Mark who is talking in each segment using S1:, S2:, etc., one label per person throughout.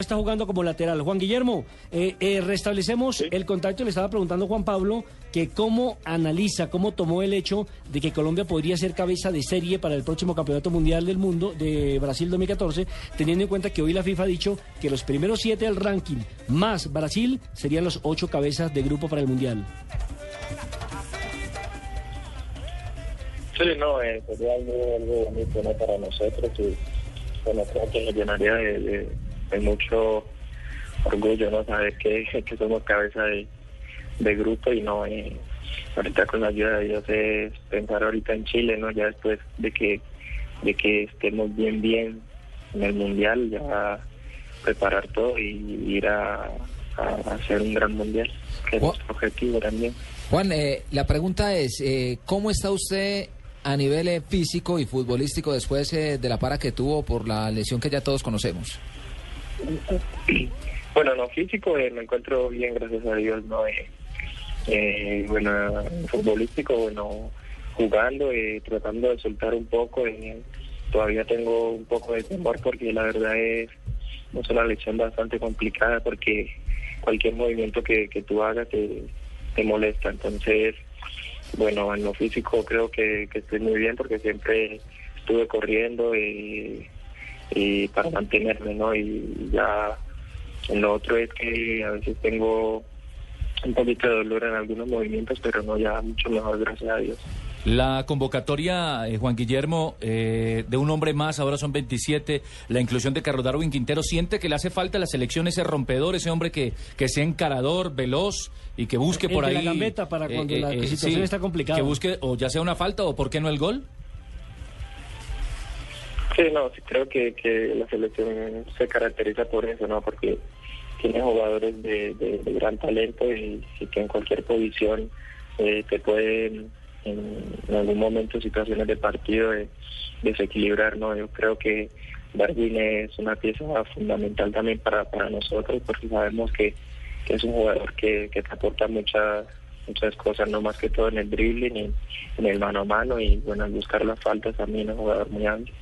S1: Está jugando como lateral. Juan Guillermo, eh, eh, restablecemos
S2: Sí.
S1: el contacto. Le estaba preguntando Juan Pablo que cómo analiza, cómo tomó el hecho de que Colombia podría ser cabeza de serie para el próximo Campeonato Mundial del Mundo de Brasil 2014, teniendo en cuenta que hoy la FIFA ha dicho que los primeros siete del ranking más Brasil serían los ocho cabezas de grupo para el Mundial.
S2: Sí, no, eh, sería algo, algo bonito ¿no? para nosotros y bueno, creo que nos llenaría de, de- de mucho orgullo, ¿no? Saber que, que somos cabeza de, de grupo y no, eh, ahorita con la ayuda de Dios es pensar ahorita en Chile, ¿no? Ya después de que, de que estemos bien, bien en el Mundial, ya preparar todo y ir a, a hacer un gran Mundial, que es nuestro objetivo también.
S3: Juan, eh, la pregunta es, eh, ¿cómo está usted a nivel eh, físico y futbolístico después eh, de la para que tuvo por la lesión que ya todos conocemos?
S2: Bueno, no, físico eh, me encuentro bien, gracias a Dios, ¿no? Eh, eh, bueno, futbolístico, bueno, jugando, eh, tratando de soltar un poco. eh, todavía tengo un poco de temor porque la verdad es, es una lección bastante complicada porque cualquier movimiento que, que tú hagas te, te molesta. Entonces, bueno, en lo físico creo que, que estoy muy bien porque siempre estuve corriendo y, y para mantenerme, ¿no? Y ya en lo otro es que a veces tengo un poquito de dolor en algunos movimientos, pero no ya mucho mejor, gracias a Dios.
S4: La convocatoria, eh, Juan Guillermo, eh, de un hombre más, ahora son 27, la inclusión de Carlos Darwin Quintero, ¿siente que le hace falta a la selección ese rompedor, ese hombre que, que sea encarador, veloz y que busque
S1: El
S4: por
S1: de
S4: ahí...
S1: la gambeta para cuando la situación está complicada.
S4: Que busque o ya sea una falta o por qué no el gol?
S2: Sí, no, sí creo que, que la selección se caracteriza por eso, ¿no? Porque tiene jugadores de, de- gran talento y, y que en cualquier posición eh, te pueden, en, algún momento, situaciones de partido, eh, desequilibrar, ¿no? Yo creo que Darwin es una pieza fundamental también para, para nosotros porque sabemos que, que es un jugador que, que te aporta muchas muchas cosas, no más que todo en el dribbling, en, en el mano a mano y bueno, al buscar las faltas también es un jugador muy amplio.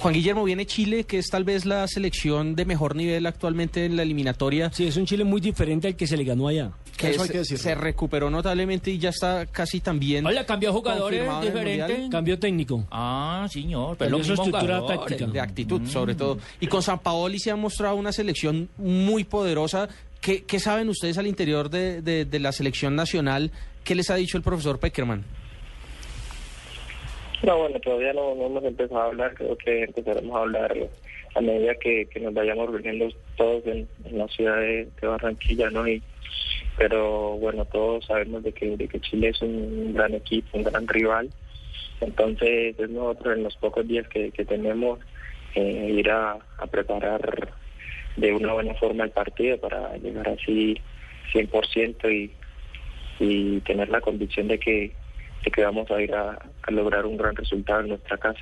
S5: Juan Guillermo viene Chile, que es tal vez la selección de mejor nivel actualmente en la eliminatoria.
S1: Sí, es un Chile muy diferente al que se le ganó allá.
S5: Que
S6: Eso hay
S5: se,
S6: que decirlo.
S5: se recuperó notablemente y ya está casi también.
S4: Hola, cambió jugadores.
S5: Mundial.
S1: Cambio técnico.
S4: Ah, señor,
S1: pero
S4: lo mismo
S1: estructura táctica.
S5: de actitud, sobre todo. Y con San Paoli se ha mostrado una selección muy poderosa. ¿Qué, qué saben ustedes al interior de, de- de la selección nacional? ¿Qué les ha dicho el profesor Peckerman?
S2: No, bueno, todavía no, no hemos empezado a hablar, creo que empezaremos a hablar a medida que, que nos vayamos reuniendo todos en, en la ciudad de, Barranquilla, ¿no? Y, pero bueno, todos sabemos de que, de que Chile es un gran equipo, un gran rival, entonces es nosotros en los pocos días que, que tenemos eh, ir a, a preparar de una buena forma el partido para llegar así 100% y, y tener la convicción de que, de que vamos a ir a lograr un gran resultado en nuestra casa.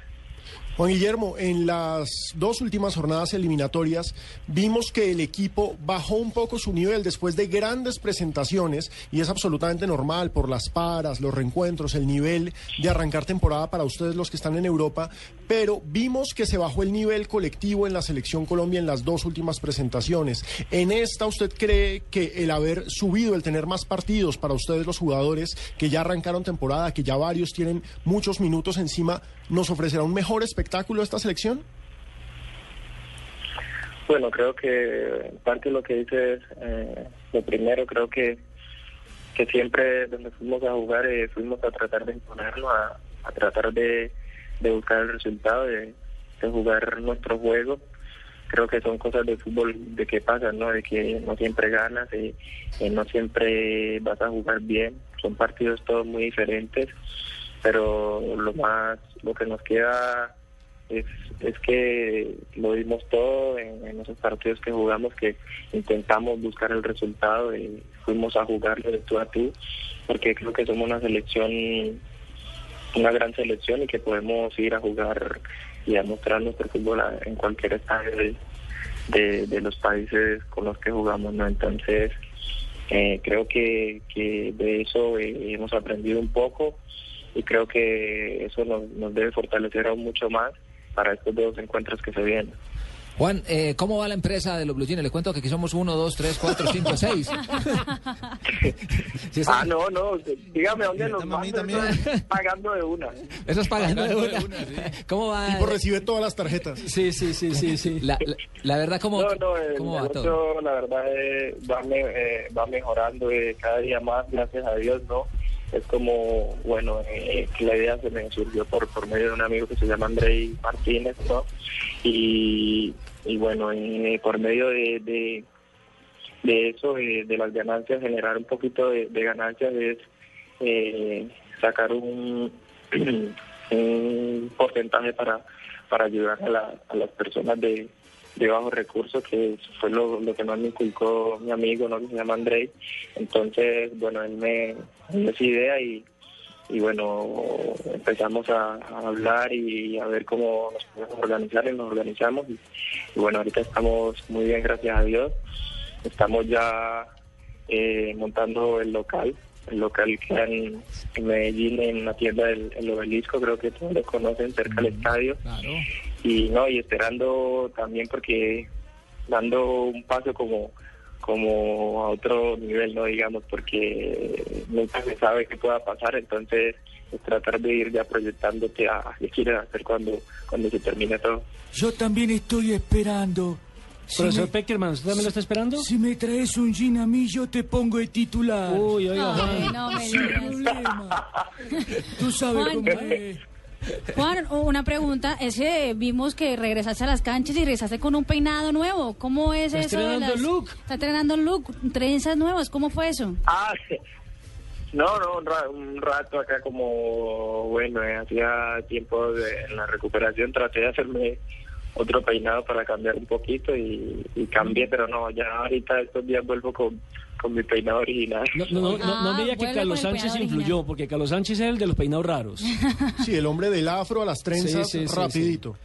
S6: Juan Guillermo, en las dos últimas jornadas eliminatorias vimos que el equipo bajó un poco su nivel después de grandes presentaciones y es absolutamente normal por las paras, los reencuentros, el nivel de arrancar temporada para ustedes los que están en Europa, pero vimos que se bajó el nivel colectivo en la selección Colombia en las dos últimas presentaciones. En esta, ¿usted cree que el haber subido, el tener más partidos para ustedes los jugadores que ya arrancaron temporada, que ya varios tienen muchos minutos encima, nos ofrecerá un mejor espectáculo esta selección?
S2: Bueno, creo que parte lo que dices, eh, lo primero creo que que siempre donde fuimos a jugar eh, fuimos a tratar de imponerlo, a, a tratar de, de buscar el resultado, de, de jugar nuestro juego. Creo que son cosas de fútbol de que pasan, ¿no? De que no siempre ganas, y, y no siempre vas a jugar bien. Son partidos todos muy diferentes, pero lo más, lo que nos queda es, es que lo dimos todo en, en esos partidos que jugamos, que intentamos buscar el resultado y fuimos a jugar de tú a tú, porque creo que somos una selección, una gran selección y que podemos ir a jugar y a mostrar nuestro fútbol en cualquier estadio de, de, los países con los que jugamos, ¿no? Entonces, eh, creo que, que de eso eh, hemos aprendido un poco y creo que eso nos, nos debe fortalecer aún mucho más para estos dos encuentros que se vienen.
S3: Juan, eh, ¿cómo va la empresa de los Blue Jeans? Le cuento que aquí somos uno, dos, tres, cuatro, cinco, seis. Sí, está-
S2: Ah, no, no, dígame dónde nos van pagando de una.
S3: Eso es pagando de una. ¿Cómo va?
S6: Tipo recibe todas las tarjetas.
S3: Sí, sí, sí, sí, sí. La, la- la verdad, ¿cómo,
S2: No, no, el
S3: cómo va todo?
S2: la verdad, eh, va, me- eh, va mejorando eh, cada día más, gracias a Dios, ¿no? Es como, bueno, eh, que la idea se me surgió por, por medio de un amigo que se llama Andrei Martínez, ¿no? Y, y bueno, eh, por medio de, de, de eso, eh, de las ganancias, generar un poquito de, de ganancias es eh, sacar un, porcentaje para, para ayudar a las personas de, de bajos recursos, que fue lo, lo que más me inculcó mi amigo, ¿no? que se llama Andrei. Entonces, bueno, él me dio esa idea y, y bueno, empezamos a, a hablar y a ver cómo nos podemos organizar y nos organizamos. Y, y bueno, ahorita estamos muy bien, gracias a Dios. Estamos ya eh, montando el local, el local que en, en Medellín, en la tienda del el obelisco, creo que todos lo conocen, cerca del estadio. Y no, y esperando también porque dando un paso como como a otro nivel, no digamos, porque nunca se sabe qué pueda pasar, entonces es tratar de ir ya proyectándote a qué quieres hacer cuando cuando se termine todo.
S7: Yo también estoy esperando. Si
S1: Profesor
S7: me,
S1: Peckerman, ¿usted también lo está esperando?
S7: si me traes un gin a mí, yo te pongo de titular.
S1: Uy, oiga,
S8: Ay,
S1: Juan.
S8: no me.
S7: Tú sabes
S8: Juan.
S7: cómo es.
S8: Juan, una pregunta. Es que vimos que regresaste a las canchas y regresaste con un peinado nuevo. ¿Cómo es
S1: Está
S8: eso?
S1: estrenando look.
S8: Está estrenando look, trenzas nuevas. ¿Cómo fue eso?
S2: Ah, no, no, un, ra- un rato acá como, bueno, eh, hacía tiempo de, en la recuperación, traté de hacerme otro peinado para cambiar un poquito y, y cambié, pero no, ya ahorita estos días vuelvo con, con mi peinado original.
S1: No, no, no, no, no me diga que
S8: vuelve
S1: Carlos Sánchez influyó,
S8: original.
S1: porque Carlos Sánchez es el de los peinados raros.
S6: Sí, el hombre del afro a las trenzas,
S1: Sí, sí, sí,
S6: rapidito.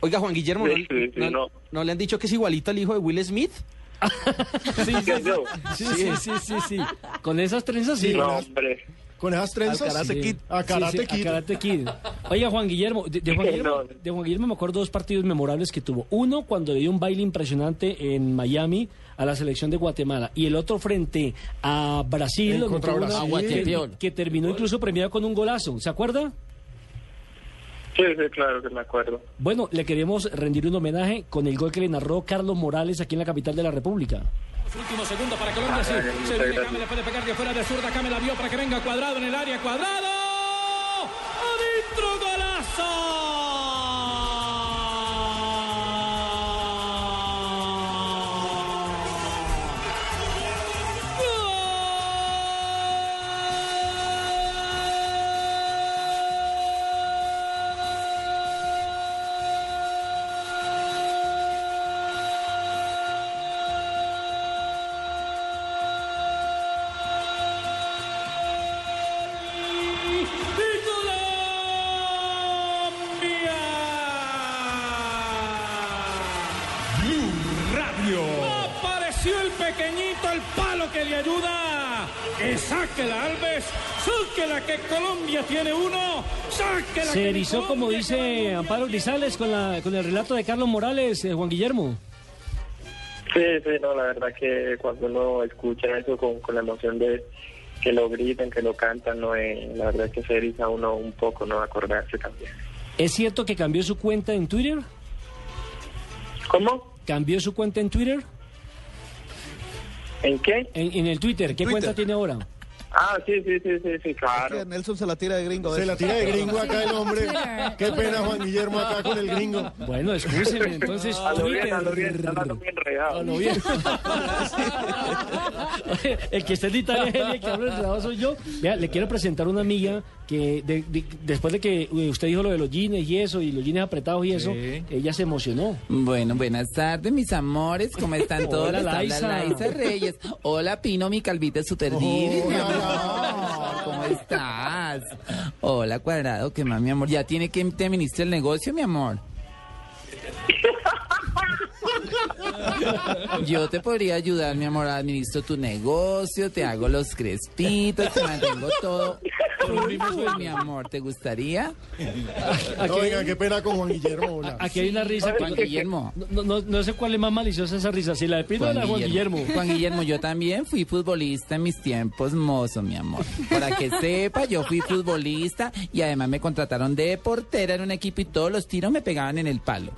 S5: Oiga, Juan Guillermo, ¿no,
S2: Sí, sí, sí,
S5: no-
S2: no.
S5: no le han dicho que es igualito al hijo de Will Smith?
S1: Sí, sí, sí, sí, sí. Con esas trenzas sí.
S2: No, hombre.
S6: Con esas trenzas.
S1: Al Karate
S6: sí.
S1: Kid.
S6: A Karate
S1: Sí, sí,
S6: Kid.
S1: a Karate Kid. Oiga, Juan Guillermo, de, de Juan. Guillermo, de Juan Guillermo me acuerdo dos partidos memorables que tuvo. Uno cuando le dio un baile impresionante en Miami a la selección de Guatemala y el otro frente a Brasil,
S6: contra
S1: una- que, que terminó incluso premiado con un golazo. ¿Se acuerda?
S2: Sí, sí, claro que me acuerdo.
S1: Bueno, le queremos rendir un homenaje con el gol que le narró Carlos Morales aquí en la capital de la República.
S4: Último segundo para Colombia, sí.
S2: Muchas
S4: Se viene le puede pegar de afuera de zurda. Game la vio para que venga cuadrado en el área. Cuadrado. Adentro Radio. Que saque la Alves, saque la que Colombia tiene uno, saque la
S1: Se
S4: que
S1: erizó, como dice. Amparo Grisales, con, la, con el relato de Carlos Morales, eh, Juan Guillermo.
S2: Sí, sí, no, la verdad que cuando uno escucha eso con, con la emoción de que lo gritan, que lo cantan, no, eh, la verdad que se eriza uno un poco, no acordarse también.
S1: ¿Es cierto que cambió su cuenta en Twitter?
S2: ¿Cómo?
S1: ¿Cambió su cuenta en Twitter?
S2: ¿En qué?
S1: En, en el Twitter, ¿qué cuenta tiene ahora?
S2: Ah, sí, sí, sí, sí, sí, claro.
S9: Nelson se la tira de gringo.
S6: Se la tira de gringo acá el hombre. Qué pena Juan Guillermo acá con el gringo.
S1: Bueno, escúcheme, entonces
S2: A lo bien,
S1: Twitter.
S2: a lo bien, está bien enredado.
S1: A lo bien. el que está en Italia, el que habla enredado soy yo. Vea, le quiero presentar una amiga que de- de- después de que eh, usted dijo lo de los jeans y eso, y los jeans apretados y eso,
S4: Sí.
S1: ella se emocionó.
S9: Bueno, buenas tardes, mis amores. ¿Cómo están todos?
S1: Hola, Laisa.
S9: Laisa Reyes. Hola, Pino, mi calvita super divi, mi amor. ¿Cómo estás? Hola, Cuadrado, ¿qué más, mi amor? ¿Ya tiene que te administrar el negocio, mi amor? Yo te podría ayudar, mi amor, administro tu negocio, te hago los crespitos, te mantengo todo. Uy, mi amor, ¿te gustaría?
S6: No, venga, qué pena con Juan Guillermo. hola.
S1: Aquí hay una risa.
S9: Juan Guillermo.
S1: No, no, no sé cuál es más maliciosa esa risa, si la de Pino o la de Juan Guillermo.
S9: Juan Guillermo, yo también fui futbolista en mis tiempos mozo, mi amor. Para que sepa, yo fui futbolista y además me contrataron de portera en un equipo y todos los tiros me pegaban en el palo.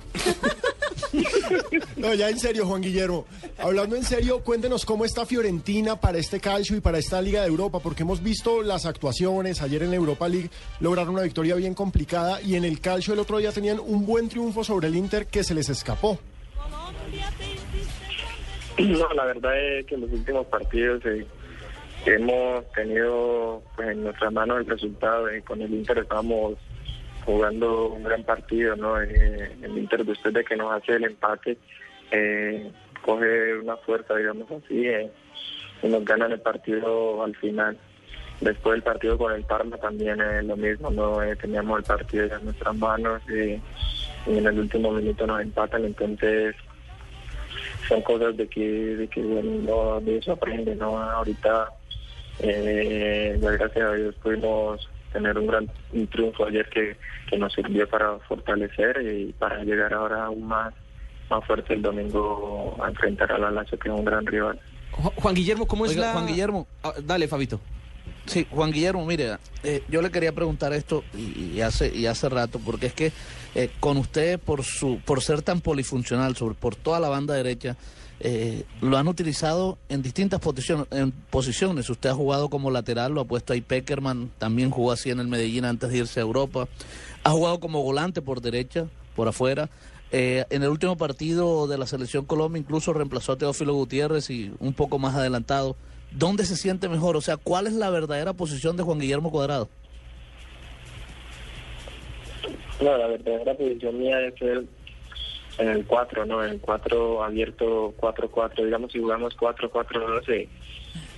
S6: No, ya en serio, Juan Guillermo. Hablando en serio, cuéntenos cómo está Fiorentina para este calcio y para esta Liga de Europa, porque hemos visto las actuaciones. Ayer en la Europa League lograron una victoria bien complicada y en el calcio el otro día tenían un buen triunfo sobre el Inter que se les escapó.
S2: No, la verdad es que en los últimos partidos eh, hemos tenido pues, en nuestras manos el resultado. eh, con el Inter estábamos jugando un gran partido, ¿no? Eh, el Inter después de que nos hace el empate eh, coge una fuerza, digamos así, eh, y nos ganan el partido al final. Después del partido con el Parma también es lo mismo, no Eh, teníamos el partido ya en nuestras manos y, en el último minuto nos empatan, entonces son cosas de que, de que bueno, no, de eso aprende, ¿no? Ahorita, gracias a Dios pudimos tener un gran un triunfo ayer que, que nos sirvió para fortalecer y para llegar ahora aún más, más fuerte el domingo a enfrentar a la Lazio, que es un gran rival.
S5: Ju- Juan Guillermo, ¿cómo es
S10: Oiga,
S5: la...?
S10: Juan Guillermo.
S5: Ah, dale, Fabito.
S10: Sí, Juan Guillermo, mire, eh, yo le quería preguntar esto y, y hace y hace rato, porque es que eh, con usted por su por ser tan polifuncional, sobre por toda la banda derecha, eh, lo han utilizado en distintas posiciones, en posiciones. Usted ha jugado como lateral, lo ha puesto ahí Peckerman, también jugó así en el Medellín antes de irse a Europa. Ha jugado como volante por derecha, por afuera. Eh, en el último partido de la selección Colombia incluso reemplazó a Teófilo Gutiérrez y un poco más adelantado. ¿Dónde se siente mejor? O sea, ¿cuál es la verdadera posición de Juan Guillermo Cuadrado?
S2: No, la verdadera posición mía es el, en el 4, ¿no? En el 4 abierto 4-4, digamos si jugamos 4-4-2 eh,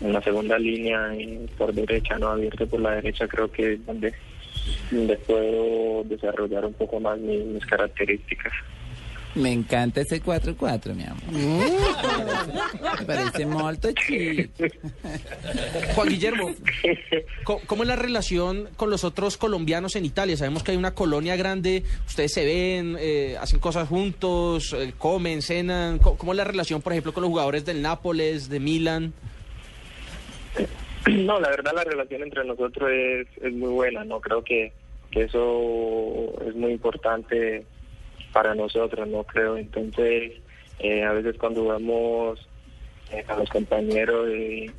S2: en la segunda línea eh, por derecha, ¿no? Abierto por la derecha creo que es donde, donde puedo desarrollar un poco más mi- mis características.
S9: Me encanta ese 4-4, mi amor. Me parece molto chic.
S5: Juan Guillermo, ¿cómo, cómo es la relación con los otros colombianos en Italia? Sabemos que hay una colonia grande, ustedes se ven, eh, hacen cosas juntos, eh, comen, cenan. ¿Cómo, cómo es la relación, por ejemplo, con los jugadores del Nápoles, de Milan?
S2: No, la verdad la relación entre nosotros es, es muy buena, ¿no? Creo que, que eso es muy importante para nosotros, ¿no? Creo, entonces, eh, a veces cuando jugamos eh, a los compañeros, eh,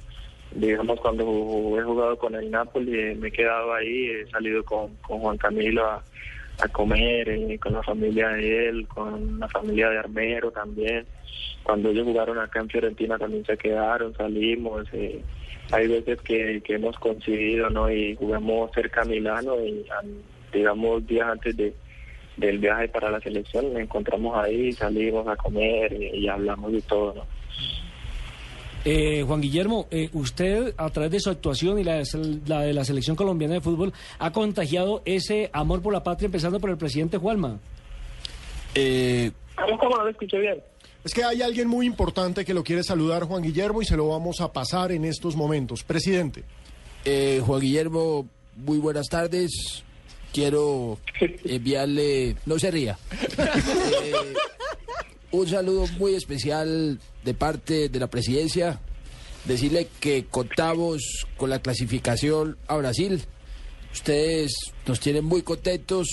S2: digamos, cuando he jugado con el Napoli, eh, me he quedado ahí, he salido con, con Juan Camilo a, comer, eh, con la familia de él, con la familia de Armero también. Cuando ellos jugaron acá en Fiorentina también se quedaron, salimos. hay veces que, que hemos coincidido, ¿no? Y jugamos cerca a Milano y, digamos, días antes de, del viaje para la selección, nos encontramos ahí, salimos a comer y, y hablamos de todo, ¿no?
S1: Eh, Juan Guillermo, eh, usted a través de su actuación y la, de- la de la selección colombiana de fútbol ha contagiado ese amor por la patria empezando por el presidente Juanma.
S2: ¿Cómo, cómo no lo escuché bien?
S6: Es que hay alguien muy importante que lo quiere saludar, Juan Guillermo, y se lo vamos a pasar en estos momentos. Presidente.
S11: Eh, Juan Guillermo, muy buenas tardes. Quiero enviarle, no se ría, Eh, un saludo muy especial de parte de la presidencia. Decirle que contamos con la clasificación a Brasil. Ustedes nos tienen muy contentos.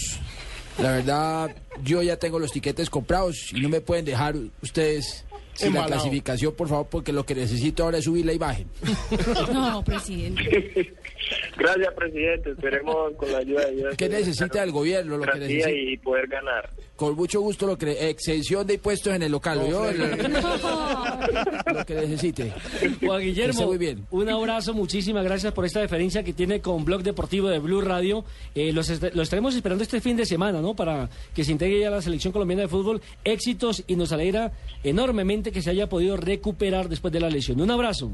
S11: La verdad, yo ya tengo los tiquetes comprados y no me pueden dejar ustedes sin la clasificación, por favor, porque lo que necesito ahora es subir la imagen.
S8: No, presidente.
S2: Gracias, presidente. Esperemos con la ayuda de Dios.
S11: ¿Qué necesita el gobierno? Lo que necesita.
S2: y poder ganar.
S11: Con mucho gusto lo que exención de impuestos en el local, ¿oyó? lo que necesite.
S1: Juan Guillermo,
S11: muy bien.
S1: un abrazo, muchísimas gracias por esta deferencia que tiene con Blog Deportivo de Blue Radio. Eh, los, est- los estaremos esperando este fin de semana, ¿no? Para que se integre ya la selección colombiana de fútbol. Éxitos y nos alegra enormemente que se haya podido recuperar después de la lesión. Un abrazo.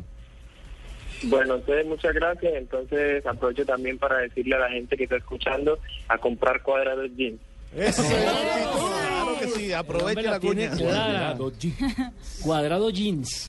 S2: Bueno, entonces muchas gracias. Entonces aprovecho también para decirle a la gente que está escuchando a comprar cuadrados jeans.
S12: Claro que sí, aproveche la
S1: tiene
S12: cuña.
S1: clara. Cuadrado jeans.